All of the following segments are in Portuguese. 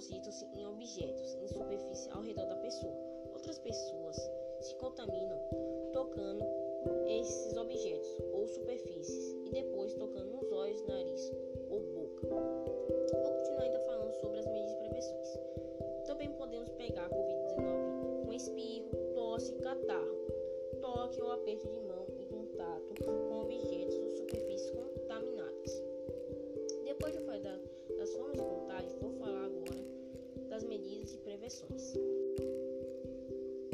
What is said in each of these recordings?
Depositam-se em objetos em superfície ao redor da pessoa. Outras pessoas se contaminam tocando esses objetos ou superfícies e depois tocando nos olhos, nariz ou boca. Vou continuar ainda falando sobre as medidas de prevenções. Também podemos pegar a Covid-19 com espirro, tosse, catarro, toque ou aperto de mão prevenções.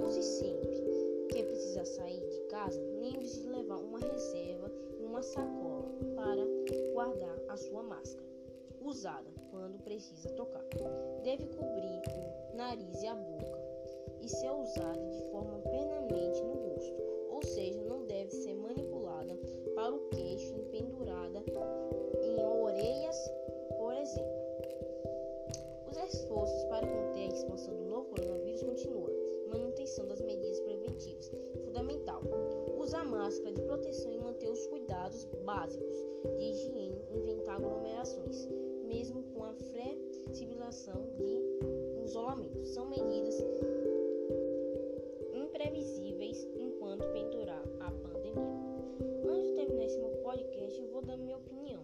Use sempre que precisa sair de casa, lembre-se de levar uma reserva e uma sacola para guardar a sua máscara, usada quando precisa tocar. Deve cobrir o nariz e a boca e ser usada máscara de proteção e manter os cuidados básicos de higiene, inventar aglomerações, mesmo com a flexibilização de isolamento. São medidas imprevisíveis enquanto pendurar a pandemia. Antes de terminar esse meu podcast, eu vou dar minha opinião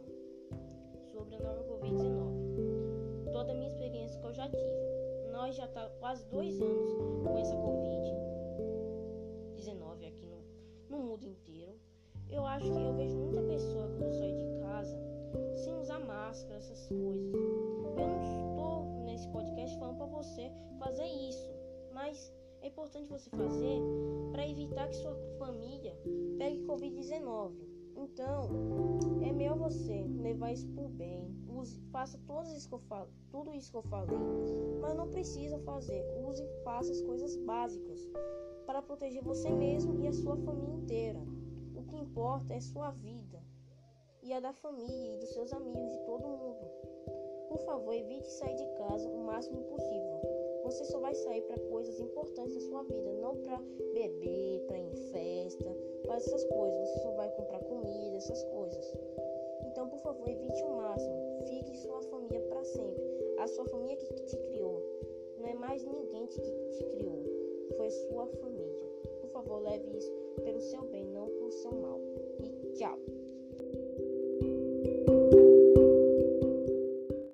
sobre a nova Covid-19. Toda a minha experiência que eu já tive. Nós já tá quase dois anos acho que eu vejo muita pessoa quando sai de casa sem usar máscara, essas coisas. Eu não estou nesse podcast falando para você fazer isso, mas é importante você fazer para evitar que sua família pegue Covid-19. Então, é melhor você levar isso por bem. Use, faça tudo isso que eu falo, tudo isso que eu falei, mas não precisa fazer. Use, faça as coisas básicas para proteger você mesmo e a sua família inteira. O que importa é sua vida e a da família e dos seus amigos, de todo mundo. Por favor, evite sair de casa o máximo possível. Você só vai sair para coisas importantes da sua vida, não para beber, para ir em festa, para essas coisas. Você só vai comprar comida, essas coisas. Então, por favor, evite o máximo. Fique sua família para sempre. A sua família que te criou. Não é mais ninguém que te criou. Foi sua família. Por favor, leve isso pelo seu bem, não